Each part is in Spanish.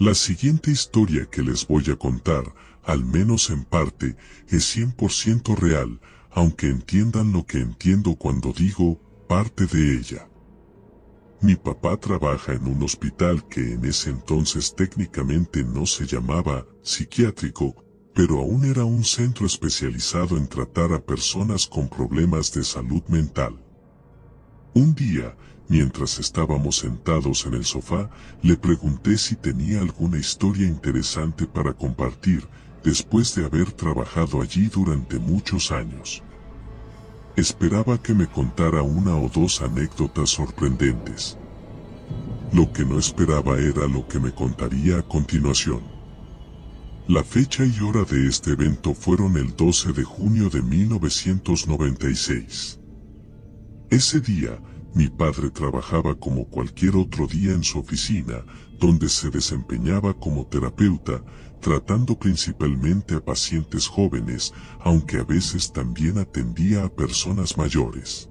La siguiente historia que les voy a contar, al menos en parte, es 100% real, aunque entiendan lo que entiendo cuando digo parte de ella. Mi papá trabaja en un hospital que en ese entonces técnicamente no se llamaba psiquiátrico, pero aún era un centro especializado en tratar a personas con problemas de salud mental. Un día, mientras estábamos sentados en el sofá, le pregunté si tenía alguna historia interesante para compartir, después de haber trabajado allí durante muchos años. Esperaba que me contara una o dos anécdotas sorprendentes. Lo que no esperaba era lo que me contaría a continuación. La fecha y hora de este evento fueron el 12 de junio de 1996. Ese día, mi padre trabajaba como cualquier otro día en su oficina, donde se desempeñaba como terapeuta, tratando principalmente a pacientes jóvenes, aunque a veces también atendía a personas mayores.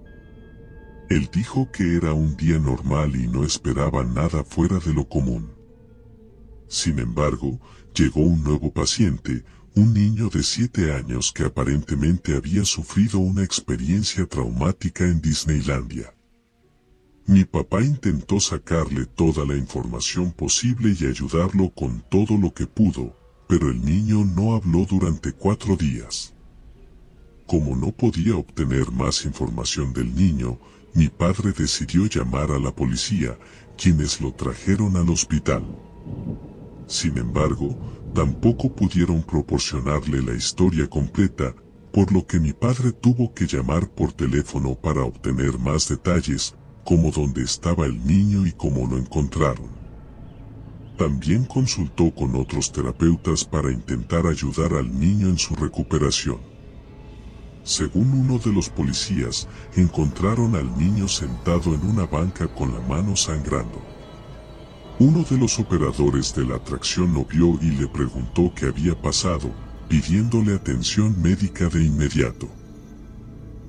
Él dijo que era un día normal y no esperaba nada fuera de lo común. Sin embargo, llegó un nuevo paciente, un niño de 7 años que aparentemente había sufrido una experiencia traumática en Disneylandia. Mi papá intentó sacarle toda la información posible y ayudarlo con todo lo que pudo, pero el niño no habló durante cuatro días. Como no podía obtener más información del niño, mi padre decidió llamar a la policía, quienes lo trajeron al hospital. Sin embargo, tampoco pudieron proporcionarle la historia completa, por lo que mi padre tuvo que llamar por teléfono para obtener más detalles, como dónde estaba el niño y cómo lo encontraron. También consultó con otros terapeutas para intentar ayudar al niño en su recuperación. Según uno de los policías, encontraron al niño sentado en una banca con la mano sangrando. Uno de los operadores de la atracción lo vio y le preguntó qué había pasado, pidiéndole atención médica de inmediato.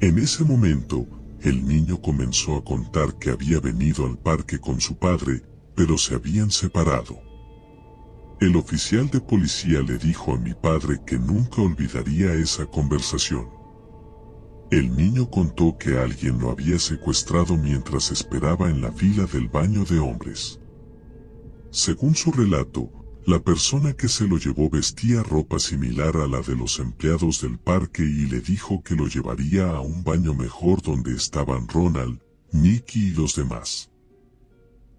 En ese momento, el niño comenzó a contar que había venido al parque con su padre, pero se habían separado. El oficial de policía le dijo a mi padre que nunca olvidaría esa conversación. El niño contó que alguien lo había secuestrado mientras esperaba en la fila del baño de hombres. Según su relato, la persona que se lo llevó vestía ropa similar a la de los empleados del parque y le dijo que lo llevaría a un baño mejor donde estaban Ronald, Mickey y los demás.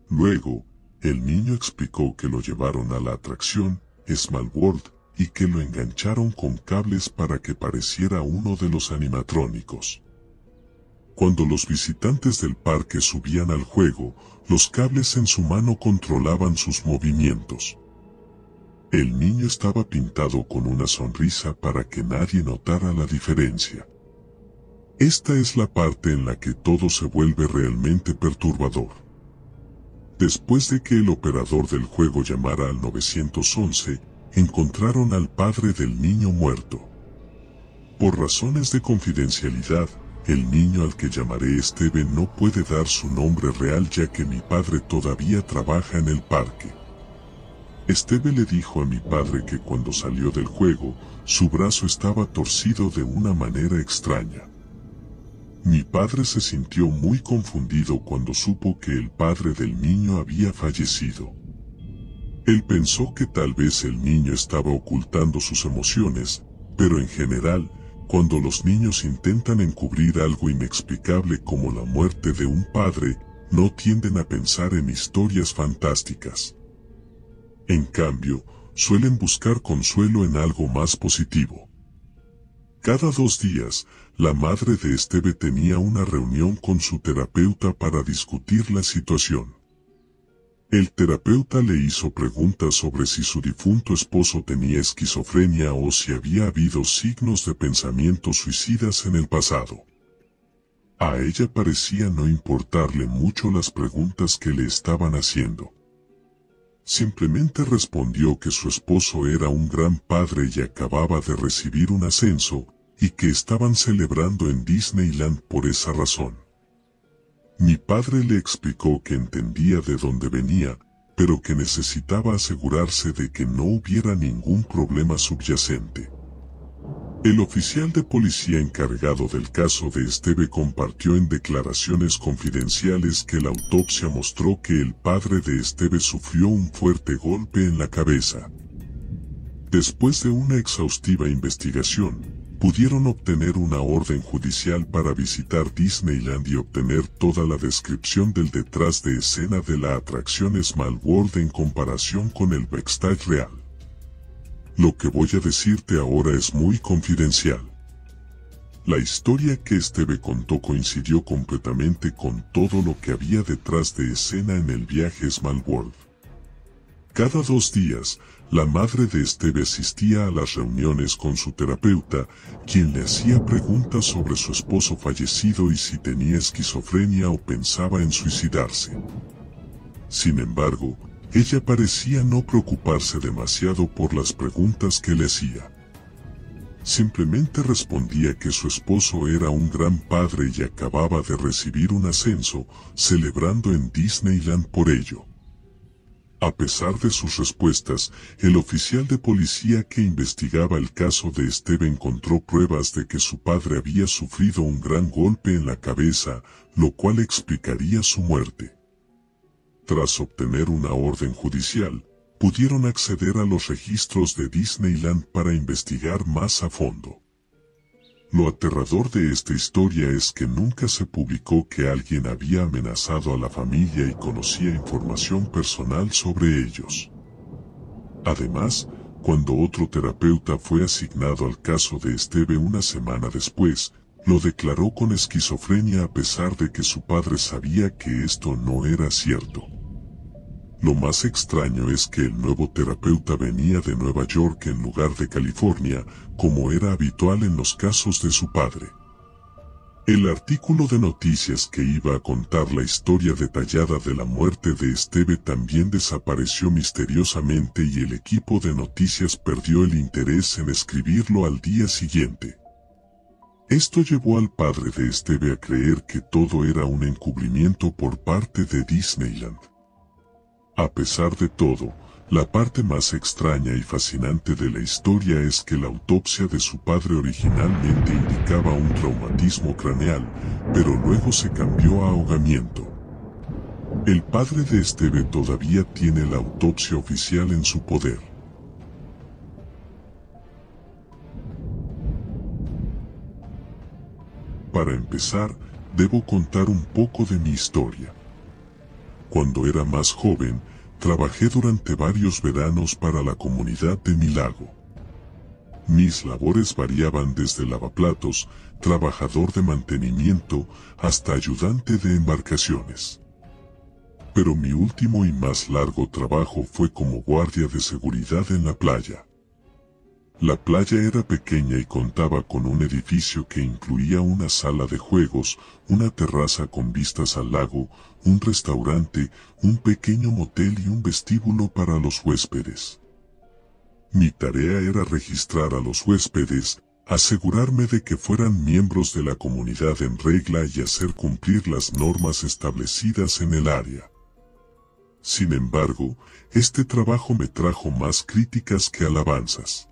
Luego, el niño explicó que lo llevaron a la atracción, Small World, y que lo engancharon con cables para que pareciera uno de los animatrónicos. Cuando los visitantes del parque subían al juego, los cables en su mano controlaban sus movimientos. El niño estaba pintado con una sonrisa para que nadie notara la diferencia. Esta es la parte en la que todo se vuelve realmente perturbador. Después de que el operador del juego llamara al 911, encontraron al padre del niño muerto. Por razones de confidencialidad, el niño al que llamaré Steven no puede dar su nombre real ya que mi padre todavía trabaja en el parque. Esteve le dijo a mi padre que cuando salió del juego, su brazo estaba torcido de una manera extraña. Mi padre se sintió muy confundido cuando supo que el padre del niño había fallecido. Él pensó que tal vez el niño estaba ocultando sus emociones, pero en general, cuando los niños intentan encubrir algo inexplicable como la muerte de un padre, no tienden a pensar en historias fantásticas. En cambio, suelen buscar consuelo en algo más positivo. Cada dos días, la madre de Esteve tenía una reunión con su terapeuta para discutir la situación. El terapeuta le hizo preguntas sobre si su difunto esposo tenía esquizofrenia o si había habido signos de pensamientos suicidas en el pasado. A ella parecía no importarle mucho las preguntas que le estaban haciendo. Simplemente respondió que su esposo era un gran padre y acababa de recibir un ascenso, y que estaban celebrando en Disneyland por esa razón. Mi padre le explicó que entendía de dónde venía, pero que necesitaba asegurarse de que no hubiera ningún problema subyacente. El oficial de policía encargado del caso de Esteve compartió en declaraciones confidenciales que la autopsia mostró que el padre de Esteve sufrió un fuerte golpe en la cabeza. Después de una exhaustiva investigación, pudieron obtener una orden judicial para visitar Disneyland y obtener toda la descripción del detrás de escena de la atracción Small World en comparación con el backstage real. Lo que voy a decirte ahora es muy confidencial. La historia que Esteve contó coincidió completamente con todo lo que había detrás de escena en el viaje Small World. Cada dos días, la madre de Esteve asistía a las reuniones con su terapeuta, quien le hacía preguntas sobre su esposo fallecido y si tenía esquizofrenia o pensaba en suicidarse. Sin embargo, ella parecía no preocuparse demasiado por las preguntas que le hacía. Simplemente respondía que su esposo era un gran padre y acababa de recibir un ascenso, celebrando en Disneyland por ello. A pesar de sus respuestas, el oficial de policía que investigaba el caso de Esteve encontró pruebas de que su padre había sufrido un gran golpe en la cabeza, lo cual explicaría su muerte. Tras obtener una orden judicial, pudieron acceder a los registros de Disneyland para investigar más a fondo. Lo aterrador de esta historia es que nunca se publicó que alguien había amenazado a la familia y conocía información personal sobre ellos. Además, cuando otro terapeuta fue asignado al caso de Esteve una semana después, lo declaró con esquizofrenia a pesar de que su padre sabía que esto no era cierto. Lo más extraño es que el nuevo terapeuta venía de Nueva York en lugar de California, como era habitual en los casos de su padre. El artículo de noticias que iba a contar la historia detallada de la muerte de Esteve también desapareció misteriosamente y el equipo de noticias perdió el interés en escribirlo al día siguiente. Esto llevó al padre de Esteve a creer que todo era un encubrimiento por parte de Disneyland. A pesar de todo, la parte más extraña y fascinante de la historia es que la autopsia de su padre originalmente indicaba un traumatismo craneal, pero luego se cambió a ahogamiento. El padre de Esteve todavía tiene la autopsia oficial en su poder. Para empezar, debo contar un poco de mi historia. Cuando era más joven, trabajé durante varios veranos para la comunidad de mi lago. Mis labores variaban desde lavaplatos, trabajador de mantenimiento, hasta ayudante de embarcaciones. Pero mi último y más largo trabajo fue como guardia de seguridad en la playa. La playa era pequeña y contaba con un edificio que incluía una sala de juegos, una terraza con vistas al lago, un restaurante, un pequeño motel y un vestíbulo para los huéspedes. Mi tarea era registrar a los huéspedes, asegurarme de que fueran miembros de la comunidad en regla y hacer cumplir las normas establecidas en el área. Sin embargo, este trabajo me trajo más críticas que alabanzas.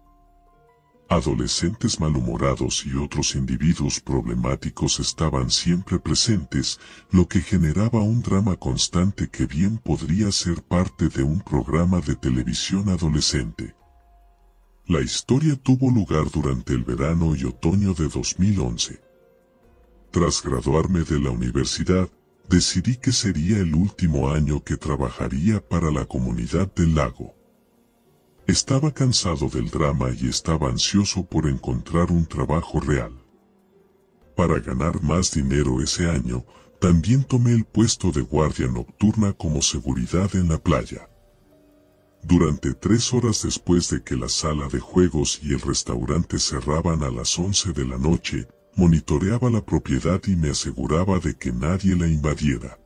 Adolescentes malhumorados y otros individuos problemáticos estaban siempre presentes, lo que generaba un drama constante que bien podría ser parte de un programa de televisión adolescente. La historia tuvo lugar durante el verano y otoño de 2011. Tras graduarme de la universidad, decidí que sería el último año que trabajaría para la comunidad del lago. Estaba cansado del drama y estaba ansioso por encontrar un trabajo real. Para ganar más dinero ese año, también tomé el puesto de guardia nocturna como seguridad en la playa. Durante tres horas después de que la sala de juegos y el restaurante cerraban a las once de la noche, monitoreaba la propiedad y me aseguraba de que nadie la invadiera.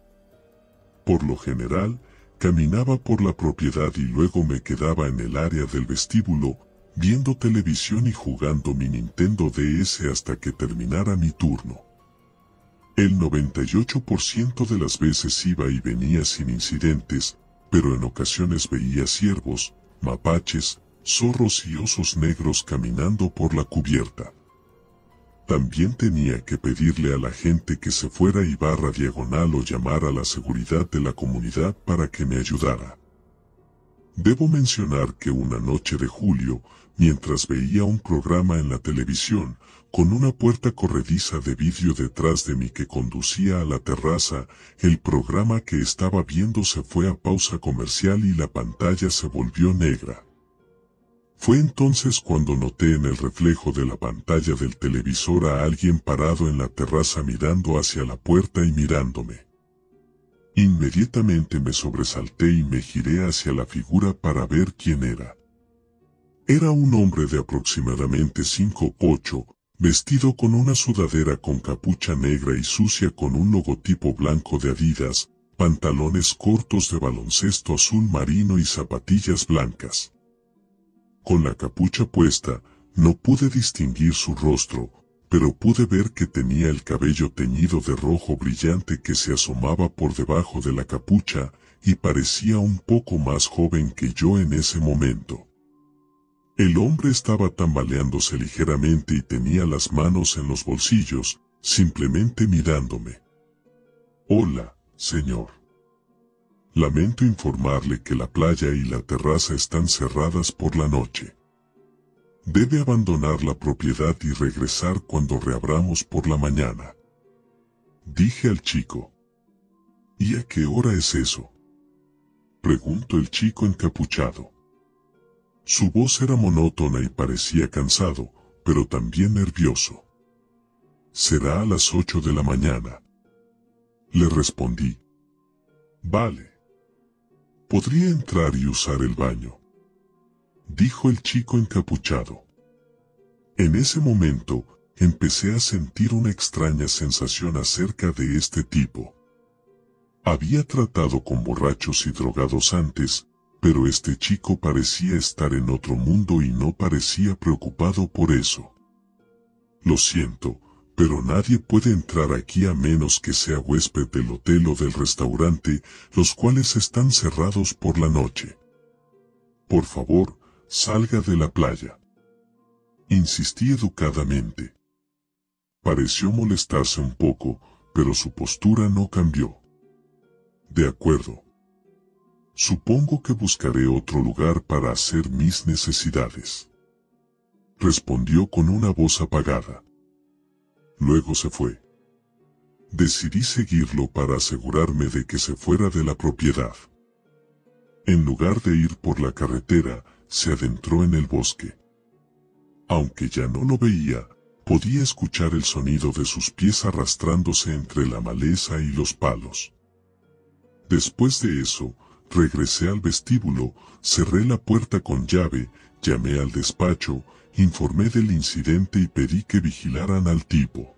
Por lo general, Caminaba por la propiedad y luego me quedaba en el área del vestíbulo, viendo televisión y jugando mi Nintendo DS hasta que terminara mi turno. El 98% de las veces iba y venía sin incidentes, pero en ocasiones veía ciervos, mapaches, zorros y osos negros caminando por la cubierta. También tenía que pedirle a la gente que se fuera y barra diagonal o llamar a la seguridad de la comunidad para que me ayudara. Debo mencionar que una noche de julio, mientras veía un programa en la televisión, con una puerta corrediza de vidrio detrás de mí que conducía a la terraza, el programa que estaba viendo se fue a pausa comercial y la pantalla se volvió negra. Fue entonces cuando noté en el reflejo de la pantalla del televisor a alguien parado en la terraza mirando hacia la puerta y mirándome. Inmediatamente me sobresalté y me giré hacia la figura para ver quién era. Era un hombre de aproximadamente 5 ocho, vestido con una sudadera con capucha negra y sucia con un logotipo blanco de Adidas, pantalones cortos de baloncesto azul marino y zapatillas blancas. Con la capucha puesta, no pude distinguir su rostro, pero pude ver que tenía el cabello teñido de rojo brillante que se asomaba por debajo de la capucha, y parecía un poco más joven que yo en ese momento. El hombre estaba tambaleándose ligeramente y tenía las manos en los bolsillos, simplemente mirándome. Hola, señor. Lamento informarle que la playa y la terraza están cerradas por la noche. Debe abandonar la propiedad y regresar cuando reabramos por la mañana. Dije al chico. ¿Y a qué hora es eso? Preguntó el chico encapuchado. Su voz era monótona y parecía cansado, pero también nervioso. Será a las ocho de la mañana. Le respondí. Vale. Podría entrar y usar el baño. Dijo el chico encapuchado. En ese momento, empecé a sentir una extraña sensación acerca de este tipo. Había tratado con borrachos y drogados antes, pero este chico parecía estar en otro mundo y no parecía preocupado por eso. Lo siento, pero nadie puede entrar aquí a menos que sea huésped del hotel o del restaurante, los cuales están cerrados por la noche. Por favor, salga de la playa. Insistí educadamente. Pareció molestarse un poco, pero su postura no cambió. De acuerdo. Supongo que buscaré otro lugar para hacer mis necesidades. Respondió con una voz apagada. Luego se fue. Decidí seguirlo para asegurarme de que se fuera de la propiedad. En lugar de ir por la carretera, se adentró en el bosque. Aunque ya no lo veía, podía escuchar el sonido de sus pies arrastrándose entre la maleza y los palos. Después de eso, regresé al vestíbulo, cerré la puerta con llave, llamé al despacho, informé del incidente y pedí que vigilaran al tipo.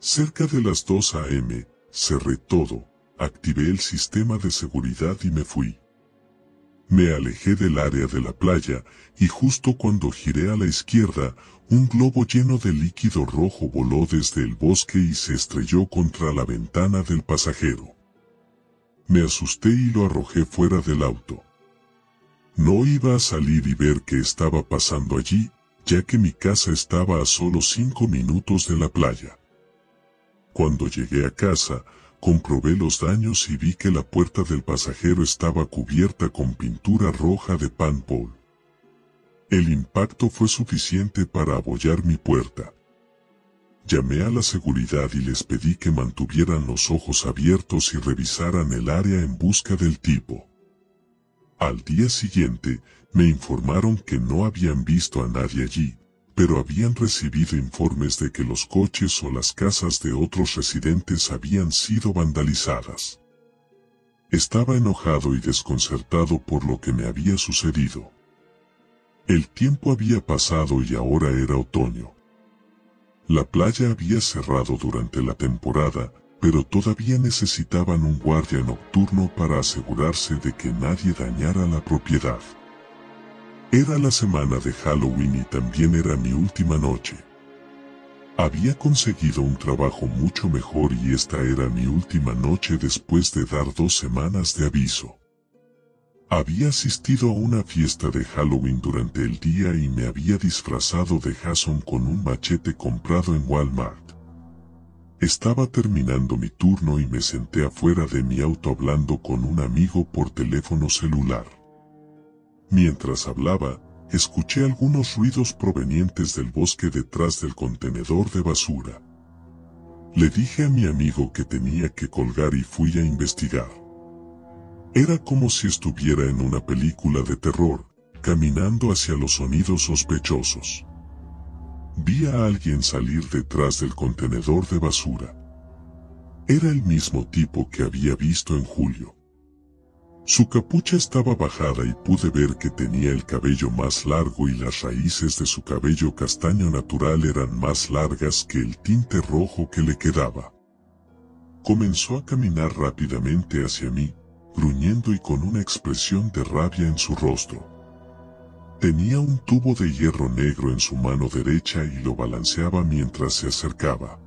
Cerca de las 2 a.m., cerré todo, activé el sistema de seguridad y me fui. Me alejé del área de la playa, y justo cuando giré a la izquierda, un globo lleno de líquido rojo voló desde el bosque y se estrelló contra la ventana del pasajero. Me asusté y lo arrojé fuera del auto. No iba a salir y ver qué estaba pasando allí, ya que mi casa estaba a solo cinco minutos de la playa. Cuando llegué a casa, comprobé los daños y vi que la puerta del pasajero estaba cubierta con pintura roja de panpol. El impacto fue suficiente para abollar mi puerta. Llamé a la seguridad y les pedí que mantuvieran los ojos abiertos y revisaran el área en busca del tipo. Al día siguiente, me informaron que no habían visto a nadie allí, pero habían recibido informes de que los coches o las casas de otros residentes habían sido vandalizadas. Estaba enojado y desconcertado por lo que me había sucedido. El tiempo había pasado y ahora era otoño. La playa había cerrado durante la temporada, pero todavía necesitaban un guardia nocturno para asegurarse de que nadie dañara la propiedad. Era la semana de Halloween y también era mi última noche. Había conseguido un trabajo mucho mejor y esta era mi última noche después de dar dos semanas de aviso. Había asistido a una fiesta de Halloween durante el día y me había disfrazado de Jason con un machete comprado en Walmart. Estaba terminando mi turno y me senté afuera de mi auto hablando con un amigo por teléfono celular. Mientras hablaba, escuché algunos ruidos provenientes del bosque detrás del contenedor de basura. Le dije a mi amigo que tenía que colgar y fui a investigar. Era como si estuviera en una película de terror, caminando hacia los sonidos sospechosos. Vi a alguien salir detrás del contenedor de basura. Era el mismo tipo que había visto en julio. Su capucha estaba bajada y pude ver que tenía el cabello más largo y las raíces de su cabello castaño natural eran más largas que el tinte rojo que le quedaba. Comenzó a caminar rápidamente hacia mí, gruñendo y con una expresión de rabia en su rostro. Tenía un tubo de hierro negro en su mano derecha y lo balanceaba mientras se acercaba.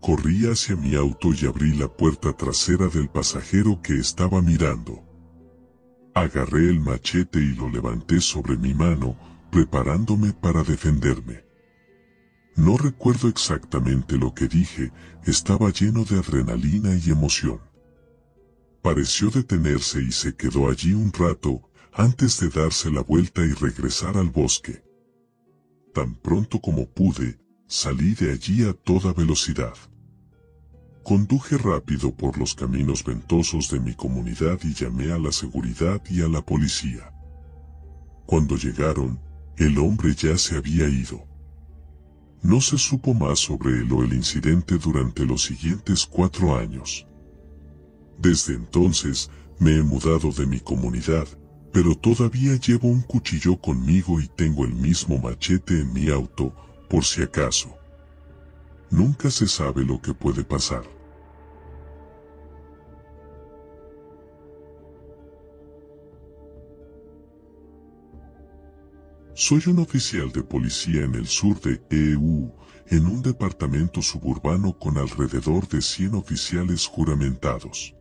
Corrí hacia mi auto y abrí la puerta trasera del pasajero que estaba mirando. Agarré el machete y lo levanté sobre mi mano, preparándome para defenderme. No recuerdo exactamente lo que dije, estaba lleno de adrenalina y emoción. Pareció detenerse y se quedó allí un rato, antes de darse la vuelta y regresar al bosque. Tan pronto como pude, salí de allí a toda velocidad. Conduje rápido por los caminos ventosos de mi comunidad y llamé a la seguridad y a la policía. Cuando llegaron, el hombre ya se había ido. No se supo más sobre él o el incidente durante los siguientes cuatro años. Desde entonces, me he mudado de mi comunidad, pero todavía llevo un cuchillo conmigo y tengo el mismo machete en mi auto, por si acaso. Nunca se sabe lo que puede pasar. Soy un oficial de policía en el sur de EU, en un departamento suburbano con alrededor de 100 oficiales juramentados.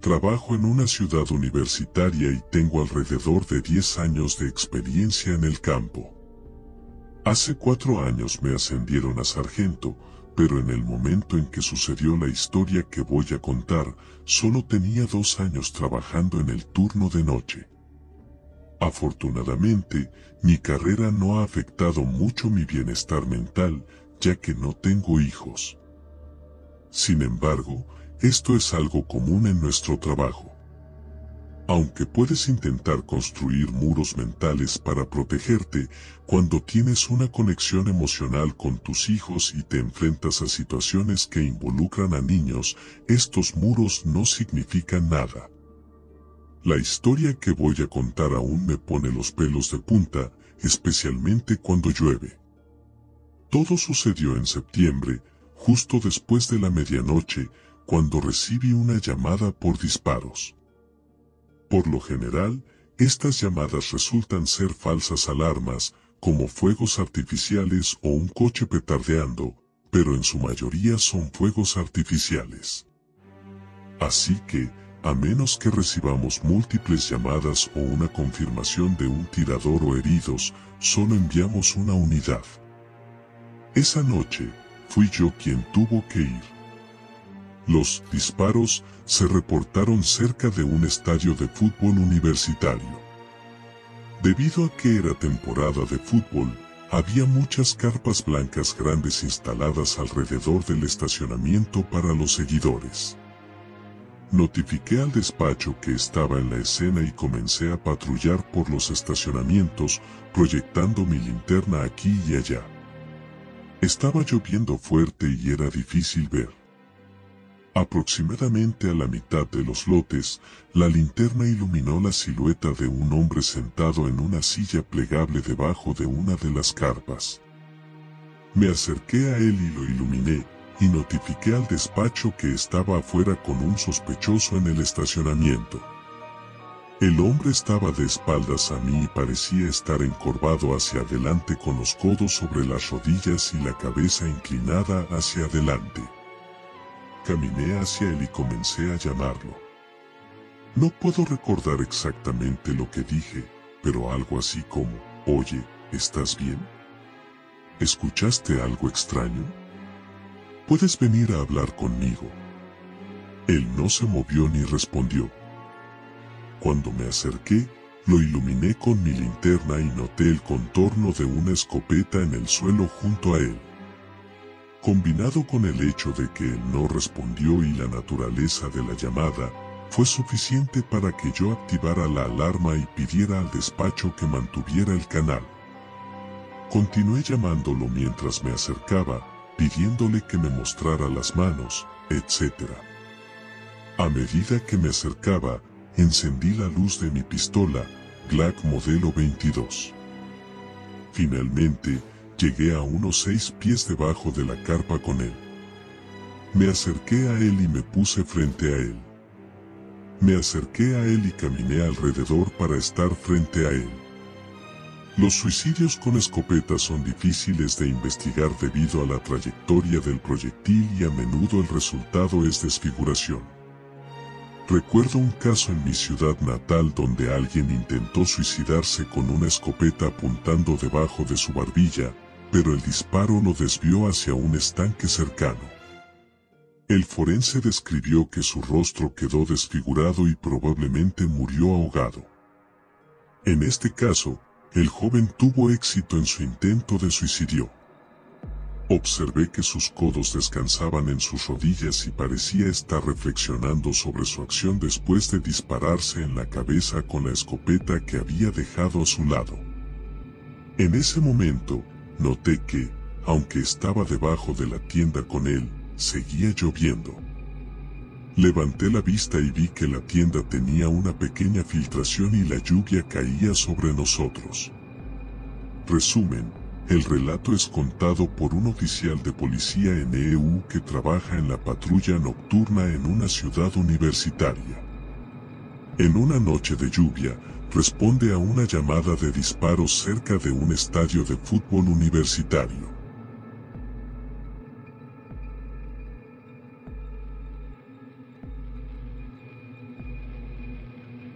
Trabajo en una ciudad universitaria y tengo alrededor de 10 años de experiencia en el campo. Hace cuatro años me ascendieron a sargento, pero en el momento en que sucedió la historia que voy a contar, solo tenía dos años trabajando en el turno de noche. Afortunadamente, mi carrera no ha afectado mucho mi bienestar mental, ya que no tengo hijos. Sin embargo, esto es algo común en nuestro trabajo. Aunque puedes intentar construir muros mentales para protegerte, cuando tienes una conexión emocional con tus hijos y te enfrentas a situaciones que involucran a niños, estos muros no significan nada. La historia que voy a contar aún me pone los pelos de punta, especialmente cuando llueve. Todo sucedió en septiembre, justo después de la medianoche, cuando recibí una llamada por disparos. Por lo general, estas llamadas resultan ser falsas alarmas, como fuegos artificiales o un coche petardeando, pero en su mayoría son fuegos artificiales. Así que, a menos que recibamos múltiples llamadas o una confirmación de un tirador o heridos, solo enviamos una unidad. Esa noche, fui yo quien tuvo que ir. Los disparos se reportaron cerca de un estadio de fútbol universitario. Debido a que era temporada de fútbol, había muchas carpas blancas grandes instaladas alrededor del estacionamiento para los seguidores. Notifiqué al despacho que estaba en la escena y comencé a patrullar por los estacionamientos, proyectando mi linterna aquí y allá. Estaba lloviendo fuerte y era difícil ver. Aproximadamente a la mitad de los lotes, la linterna iluminó la silueta de un hombre sentado en una silla plegable debajo de una de las carpas. Me acerqué a él y lo iluminé, y notifiqué al despacho que estaba afuera con un sospechoso en el estacionamiento. El hombre estaba de espaldas a mí y parecía estar encorvado hacia adelante con los codos sobre las rodillas y la cabeza inclinada hacia adelante. Caminé hacia él y comencé a llamarlo. No puedo recordar exactamente lo que dije, pero algo así como, oye, ¿estás bien? ¿Escuchaste algo extraño? Puedes venir a hablar conmigo. Él no se movió ni respondió. Cuando me acerqué, lo iluminé con mi linterna y noté el contorno de una escopeta en el suelo junto a él. Combinado con el hecho de que él no respondió y la naturaleza de la llamada, fue suficiente para que yo activara la alarma y pidiera al despacho que mantuviera el canal. Continué llamándolo mientras me acercaba, pidiéndole que me mostrara las manos, etc. A medida que me acercaba, encendí la luz de mi pistola, Glock modelo 22. Finalmente, llegué a unos seis pies debajo de la carpa con él. Me acerqué a él y me puse frente a él. Me acerqué a él y caminé alrededor para estar frente a él. Los suicidios con escopeta son difíciles de investigar debido a la trayectoria del proyectil y a menudo el resultado es desfiguración. Recuerdo un caso en mi ciudad natal donde alguien intentó suicidarse con una escopeta apuntando debajo de su barbilla, pero el disparo lo desvió hacia un estanque cercano. El forense describió que su rostro quedó desfigurado y probablemente murió ahogado. En este caso, el joven tuvo éxito en su intento de suicidio. Observé que sus codos descansaban en sus rodillas y parecía estar reflexionando sobre su acción después de dispararse en la cabeza con la escopeta que había dejado a su lado. En ese momento, noté que, aunque estaba debajo de la tienda con él, seguía lloviendo. Levanté la vista y vi que la tienda tenía una pequeña filtración y la lluvia caía sobre nosotros. Resumen, el relato es contado por un oficial de policía en EU que trabaja en la patrulla nocturna en una ciudad universitaria. En una noche de lluvia, responde a una llamada de disparos cerca de un estadio de fútbol universitario.